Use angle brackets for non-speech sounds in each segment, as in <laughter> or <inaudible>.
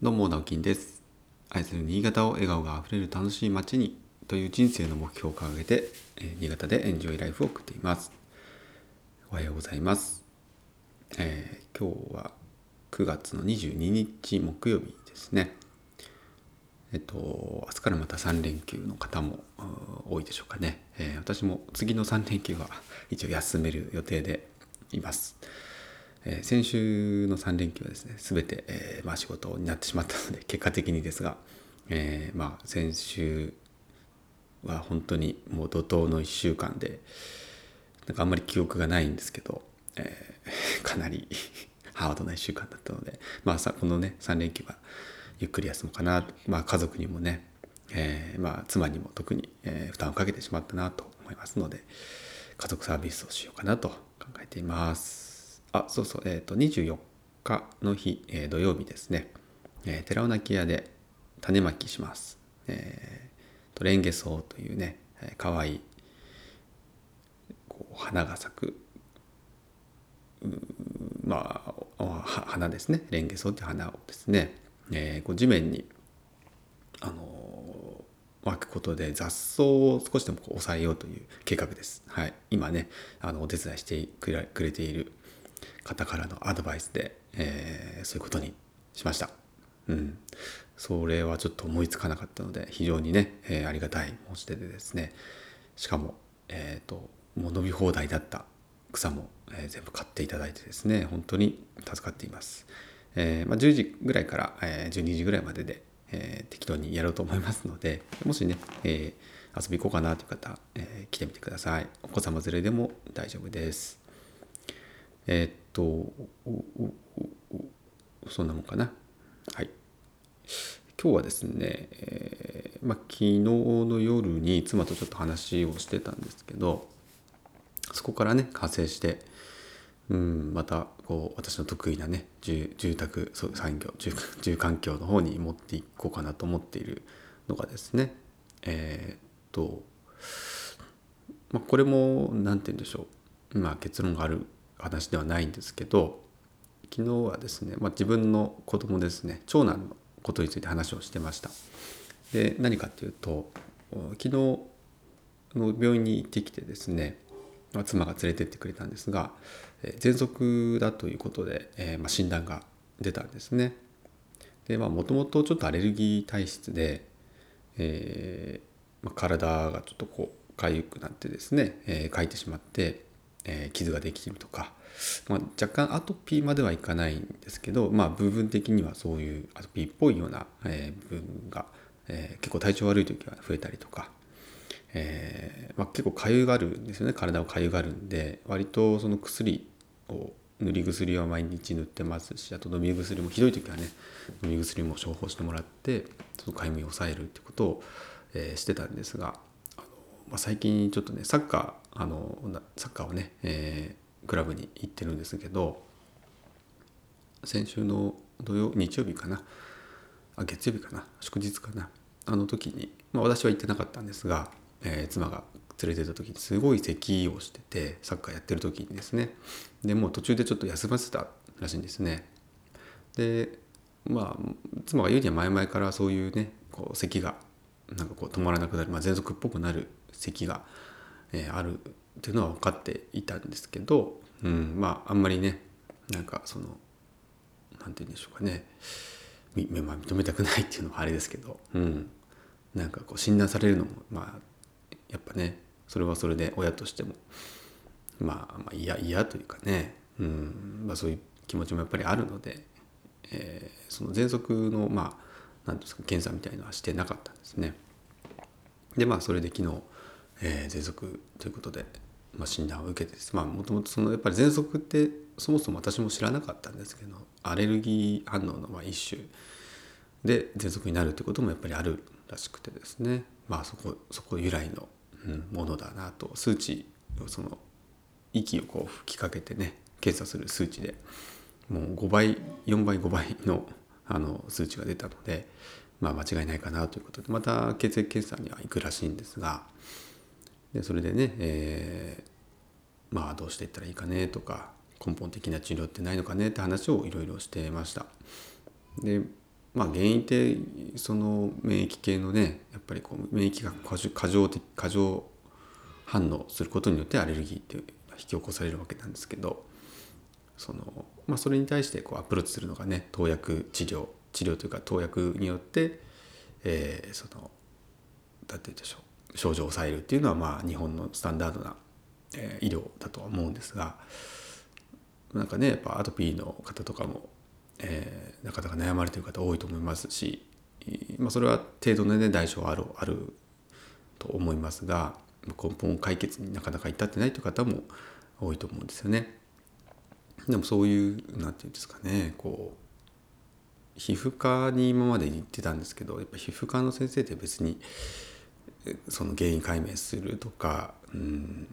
どうも、直樹です。愛する新潟を笑顔があふれる楽しい街にという人生の目標を掲げて、えー新潟でエンジョイライフを送っています。おはようございます。えー今日は9月の22日木曜日ですね。えっと、明日からまた3連休の方も多いでしょうかね。えー私も次の3連休は一応休める予定でいます。えー先週の3連休はですね全て、えーまあ、仕事になってしまったので <laughs> 結果的にですが、えーまあ、先週は本当にもう怒涛の1週間でなんかあんまり記憶がないんですけど、え <laughs> かなり <laughs> ハードな1週間だったので、まあ、さこのね3連休はゆっくり休もうかなと、まあ、家族にもね、えまあ、妻にも特に、え負担をかけてしまったなと思いますので家族サービスをしようかなと考えています。あそうそう、えー、と24日の日、えー土曜日ですね、えー寺尾泣屋で種まきします。えーとレンゲソウというね、えー、かわいいこう花が咲くまあおは花ですねレンゲソウって花をですね、えーこう地面にあのー巻くことで雑草を少しでもこう抑えようという計画です。はい、今ねあのお手伝いしてくれくれている方からのアドバイスで、えーそういうことにしました。うん、それはちょっと思いつかなかったので非常にね、えーありがたい申し出でですねしかも、えー、ともう伸び放題だった草も、えー全部買っていただいてですね本当に助かっています。えーまあ、10時ぐらいから、え12時ぐらいまでで、え適当にやろうと思いますのでもしね、え遊び行こうかなという方、え来てみてくださいお子様連れでも大丈夫ですえっとそんなもんかな。はい。今日はですね、えーまあ、昨日の夜に妻とちょっと話をしてたんですけどそこからね派生してうん、またこう私の得意なね住宅そう産業住住環境の方に持っていこうかなと思っているのがですねえーっと、まあ、これも何て言うんでしょう、まあ、結論がある話ではないんですけど昨日はですね、まあ、自分の子供ですね長男のことについて話をしてました。で何かっていうと昨日の病院に行ってきてですねま妻が連れてってくれたんですがえ喘息だということで、えーまあ、診断が出たんですね。でまあもともとちょっとアレルギー体質で、えーまあ、体がちょっとこう痒くなってですね、えー、かいてしまって、えー傷ができるとか、まあ、若干アトピーまではいかないんですけど、まあ、部分的にはそういうアトピーっぽいような、えー部分が、えー結構体調悪い時は増えたりとか、えまあ、結構かゆがるんですよね。体をかゆがるんで割とその薬を塗り薬は毎日塗ってますしあと飲み薬もひどい時はね飲み薬も処方してもらってそのかゆみを抑えるってことを、えしてたんですがあの、まあ、最近ちょっとねサッカーあのサッカーをね、えークラブに行ってるんですけど先週の土曜日曜日かなあ月曜日かな祝日かなあの時に、まあ、私は行ってなかったんですが、えー妻が連れてた時にすごい咳をしててサッカーやってる時にですねでもう途中でちょっと休ませたらしいんですね。でまあ妻が言うには前々からそういうねこう咳がなんかこう止まらなくなる、まあ、喘息っぽくなる咳が、えーあるっていうのは分かっていたんですけど、うん、まああんまりねなんかそのなんて言うんでしょうかね。まあ認めたくないっていうのはあれですけど、うん、なんかこう診断されるのもまあやっぱねそれはそれで親としてもまあまあ嫌嫌というかね、うん。まあ、そういう気持ちもやっぱりあるので、えーその喘息のまあ何ていうんですか検査みたいのはしてなかったんですね。でまあそれで昨日、えー喘息ということで、まあ、診断を受けてまあもともとそのやっぱり喘息ってそもそも私も知らなかったんですけどアレルギー反応のまあ一種で喘息になるってこともやっぱりあるらしくてですね。まあそこそこ由来の、うん、ものだなと。数値をその息をこう吹きかけてね検査する数値でもう5倍4倍5倍のあの数値が出たので、まあ、間違いないかなということで。また血液検査には行くらしいんですがでそれでね、えーまあどうしていったらいいかねとか根本的な治療ってないのかねって話をいろいろしてました。でまあ原因ってその免疫系のねやっぱりこう免疫が過剰的過剰反応することによってアレルギーって引き起こされるわけなんですけどその、まあ、それに対してこうアプローチするのがね投薬治療治療というか投薬によって、えー、その何て言うんでしょう症状を抑えるっていうのはまあ日本のスタンダードな、えー、医療だとは思うんですがなんかねやっぱアトピーの方とかも、えー、なかなか悩まれてる方多いと思いますし、まあ、それは程度のね代償あるあると思いますが根本解決になかなか至ってないという方も多いと思うんですよね。でもそういう何て言うんですかねこう皮膚科に今まで行ってたんですけどやっぱ皮膚科の先生って別にその原因解明するとか、うん、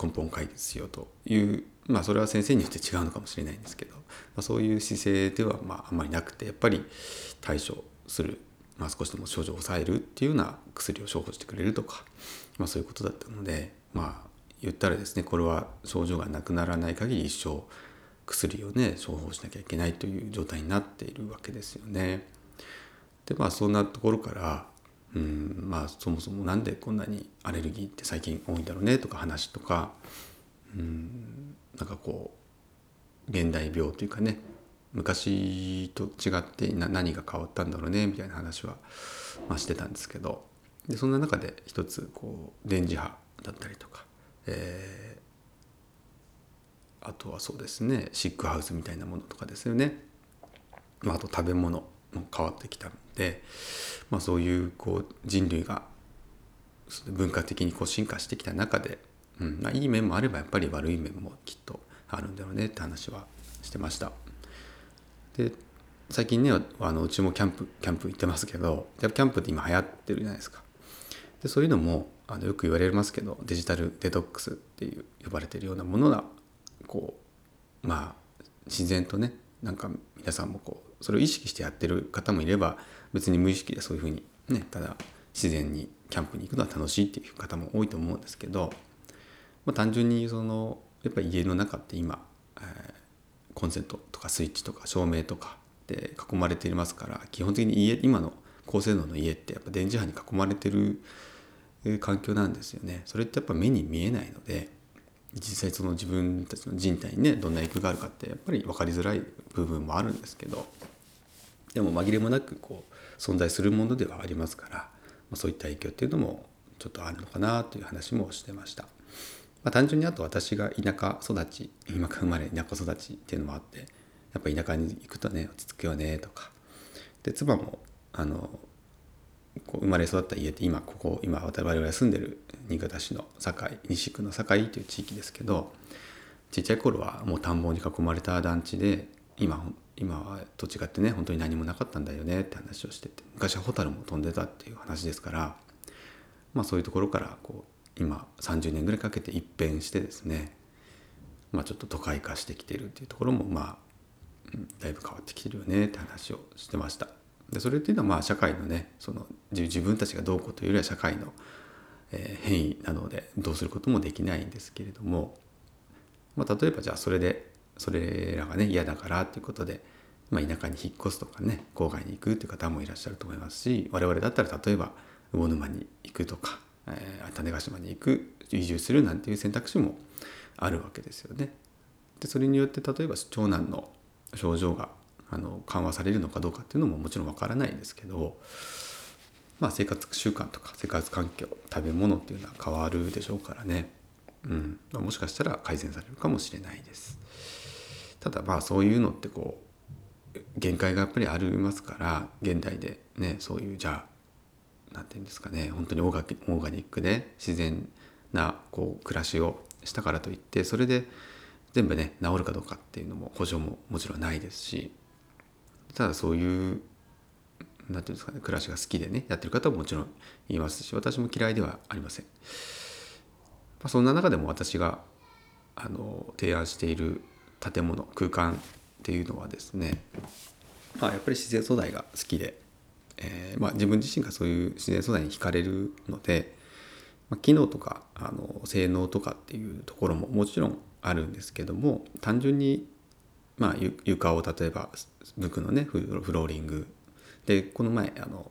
根本解決しようというまあそれは先生によって違うのかもしれないんですけど、まあ、そういう姿勢ではまああんまりなくてやっぱり対処する、まあ、少しでも症状を抑えるっていうような薬を処方してくれるとか、まあ、そういうことだったのでまあ言ったらですねこれは症状がなくならない限り一生薬をね処方しなきゃいけないという状態になっているわけですよね。でまあそんなところからうんまあそもそも何でこんなにアレルギーって最近多いんだろうねとか話とかうんなんかこう現代病というかね昔と違って何が変わったんだろうねみたいな話は、まあ、してたんですけどでそんな中で一つこう電磁波だったりとか、えー、あとはそうですねシックハウスみたいなものとかですよね、まあ、あと食べ物。も変わってきたので、まあ、そういうこう人類が文化的にこう進化してきた中で、うんまあ、いい面もあればやっぱり悪い面もきっとあるんだろうねって話はしてました。で最近ねあのうちもキャンプキャンプ行ってますけどキャンプって今流行ってるじゃないですか。でそういうのもあのよく言われますけどデジタルデトックスっていう呼ばれてるようなものがこうまあ自然とねなんか皆さんもこうそれを意識してやってる方もいれば別に無意識でそういうふうにねただ自然にキャンプに行くのは楽しいっていう方も多いと思うんですけど、まあ、単純にそのやっぱり家の中って今、えー、コンセントとかスイッチとか照明とかで囲まれていますから基本的に家今の高性能の家ってやっぱ電磁波に囲まれてる環境なんですよね。それってやっぱ目に見えないので実際その自分たちの人体にねどんな影響があるかってやっぱり分かりづらい部分もあるんですけどでも紛れもなくこう存在するものではありますから、まあ、そういった影響っていうのもちょっとあるのかなという話もしてました。まあ、単純にあと私が田舎育ち今生まれ田舎育ちっていうのもあってやっぱ田舎に行くとね落ち着くよねとかで妻もあのこう生まれ育った家って今ここ今我々が住んでる新潟市の堺西区の堺という地域ですけどちっちゃい頃はもう田んぼに囲まれた団地で今今はと違ってね本当に何もなかったんだよねって話をしてて昔はホタルも飛んでたっていう話ですからまあそういうところからこう今30年ぐらいかけて一変してですねまあちょっと都会化してきてるっていうところもまあだいぶ変わってきてるよねって話をしてました。でそれっていうのはまあ社会のねその自分たちがどうこうというよりは社会の、え変異なのでどうすることもできないんですけれども、まあ、例えばじゃあそれでそれらがね嫌だからということで、まあ、田舎に引っ越すとかね郊外に行くという方もいらっしゃると思いますし我々だったら例えば魚沼に行くとか、えー、種子島に行く移住するなんていう選択肢もあるわけですよね。でそれによって例えば長男の症状があの緩和されるのかどうかっていうのももちろんわからないんですけど、まあ、生活習慣とか生活環境食べ物っていうのは変わるでしょうからね、うんまあ、もしかしたら改善されるかもしれないです。ただまあそういうのってこう限界がやっぱりありますから現代でねそういうじゃあ何て言うんですかね本当にオーガオーガニックで自然なこう暮らしをしたからといってそれで全部ね治るかどうかっていうのも保証ももちろんないですしただそういう何て言うんですかね暮らしが好きでねやってる方ももちろんいますし私も嫌いではありません。まあ、そんな中でも私があの提案している建物空間っていうのはですね、まあ、やっぱり自然素材が好きで、えーまあ、自分自身がそういう自然素材に惹かれるので、まあ、機能とかあの性能とかっていうところももちろんあるんですけども単純にまあ、床を例えば無垢のねフローリング。でこの前あの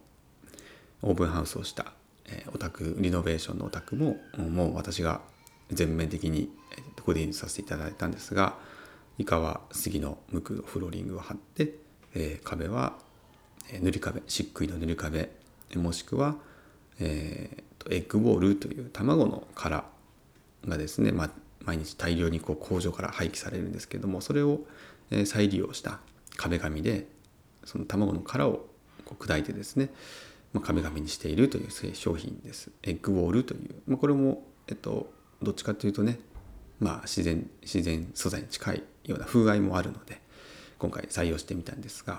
オープンハウスをした、えー、オタクリノベーションのお宅ももう私が全面的にコーディネートさせていただいたんですが以下は杉の無垢のフローリングを貼って、えー、壁は塗り壁漆喰の塗り壁もしくは、えー、エッグボールという卵の殻がですね、まあ、毎日大量にこう工場から廃棄されるんですけどもそれを再利用した壁紙でその卵の殻をこう砕いてですね、まあ、壁紙にしているという商品です。エッグウォールという、まあ、これも、えっと、どっちかというとね、まあ、自然自然素材に近いような風合いもあるので今回採用してみたんですがっ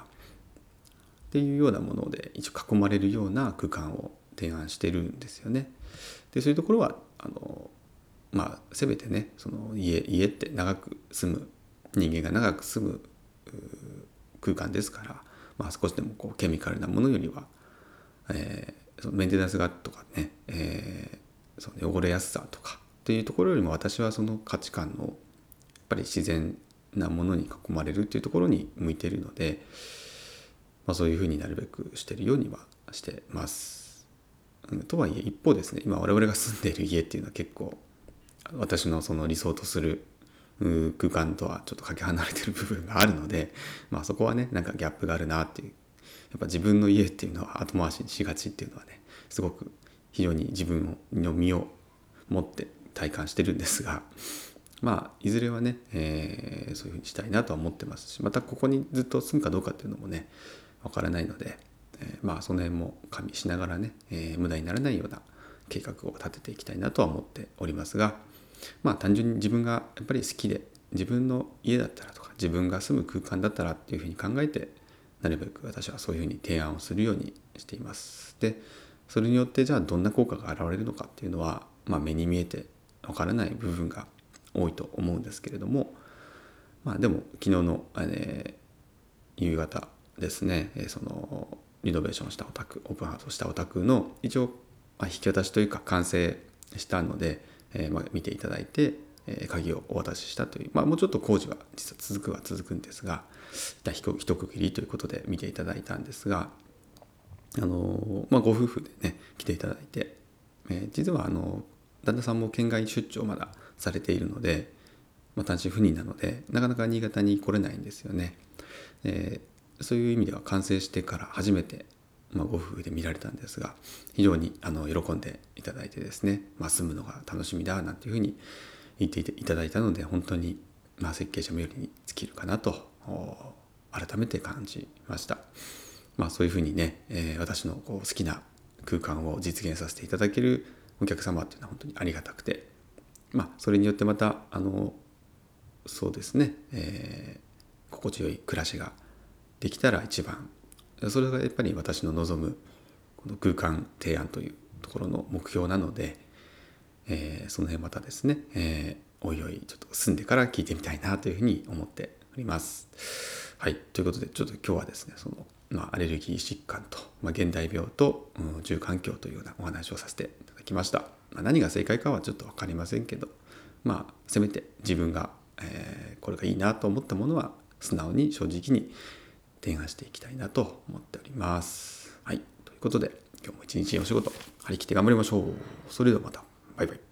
ていうようなもので一応囲まれるような空間を提案してるんですよね。でそういうところはあのまあせめてねその家家って長く住む人間が長く住む空間ですから、まあ、少しでもこうケミカルなものよりは、えー、そのメンテナンスがとかね、えー、その汚れやすさとかっていうところよりも私はその価値観のやっぱり自然なものに囲まれるっていうところに向いているので、まあ、そういうふうになるべくしてるようにはしてます。とはいえ一方ですね今我々が住んでいる家っていうのは結構私のその理想とする空間とはちょっとかけ離れてる部分があるので、<laughs> まあ、そこはねなんかギャップがあるなっていうやっぱ自分の家っていうのは後回しにしがちっていうのはねすごく非常に自分の身を持って体感してるんですが <laughs> まあいずれはね、えー、そういうふうにしたいなとは思ってますしまたここにずっと住むかどうかっていうのもねわからないので、えー、まあその辺も加味しながらね、えー、無駄にならないような計画を立てていきたいなとは思っておりますがまあ単純に自分がやっぱり好きで自分の家だったらとか自分が住む空間だったらっていうふうに考えてなるべく私はそういうふうに提案をするようにしています。でそれによってじゃあどんな効果が現れるのかっていうのは、まあ、目に見えてわからない部分が多いと思うんですけれどもまあでも昨日の、えー、夕方ですね、え、そのリノベーションしたお宅オープンハウスをしたお宅の一応、まあ、引き渡しというか完成したのでえー、まあ、見ていただいて、えー、鍵をお渡ししたという、まあ、もうちょっと工事は実は続くは続くんですが一区切りということで見ていただいたんですが、あのまあ、ご夫婦でね来ていただいて、えー、実はあの旦那さんも県外出張まだされているので、まあ、単身赴任なのでなかなか新潟に来れないんですよね。えー、そういう意味では完成してから初めてまあ、ご夫婦で見られたんですが非常にあの喜んでいただいてですね、まあ、住むのが楽しみだなんていうふうに言っていただいたので本当に、まあ、設計者冥利に尽きるかなと改めて感じました。まあ、そういうふうにね、えー、私のこう好きな空間を実現させていただけるお客様っていうのは本当にありがたくて、まあ、それによってまたあのそうですね、えー、心地よい暮らしができたら一番それがやっぱり私の望むこの空間提案というところの目標なので、えー、その辺またですね、えー、おいおいちょっと住んでから聞いてみたいなというふうに思っております。はい、ということでちょっと今日はですねその、まあ、アレルギー疾患と、まあ、現代病と、うん、住環境というようなお話をさせていただきました。まあ、何が正解かはちょっと分かりませんけどまあせめて自分が、えー、これがいいなと思ったものは素直に正直に提案していきたいなと思っております。はい。ということで、今日も一日お仕事、張り切って頑張りましょう。それではまた。バイバイ。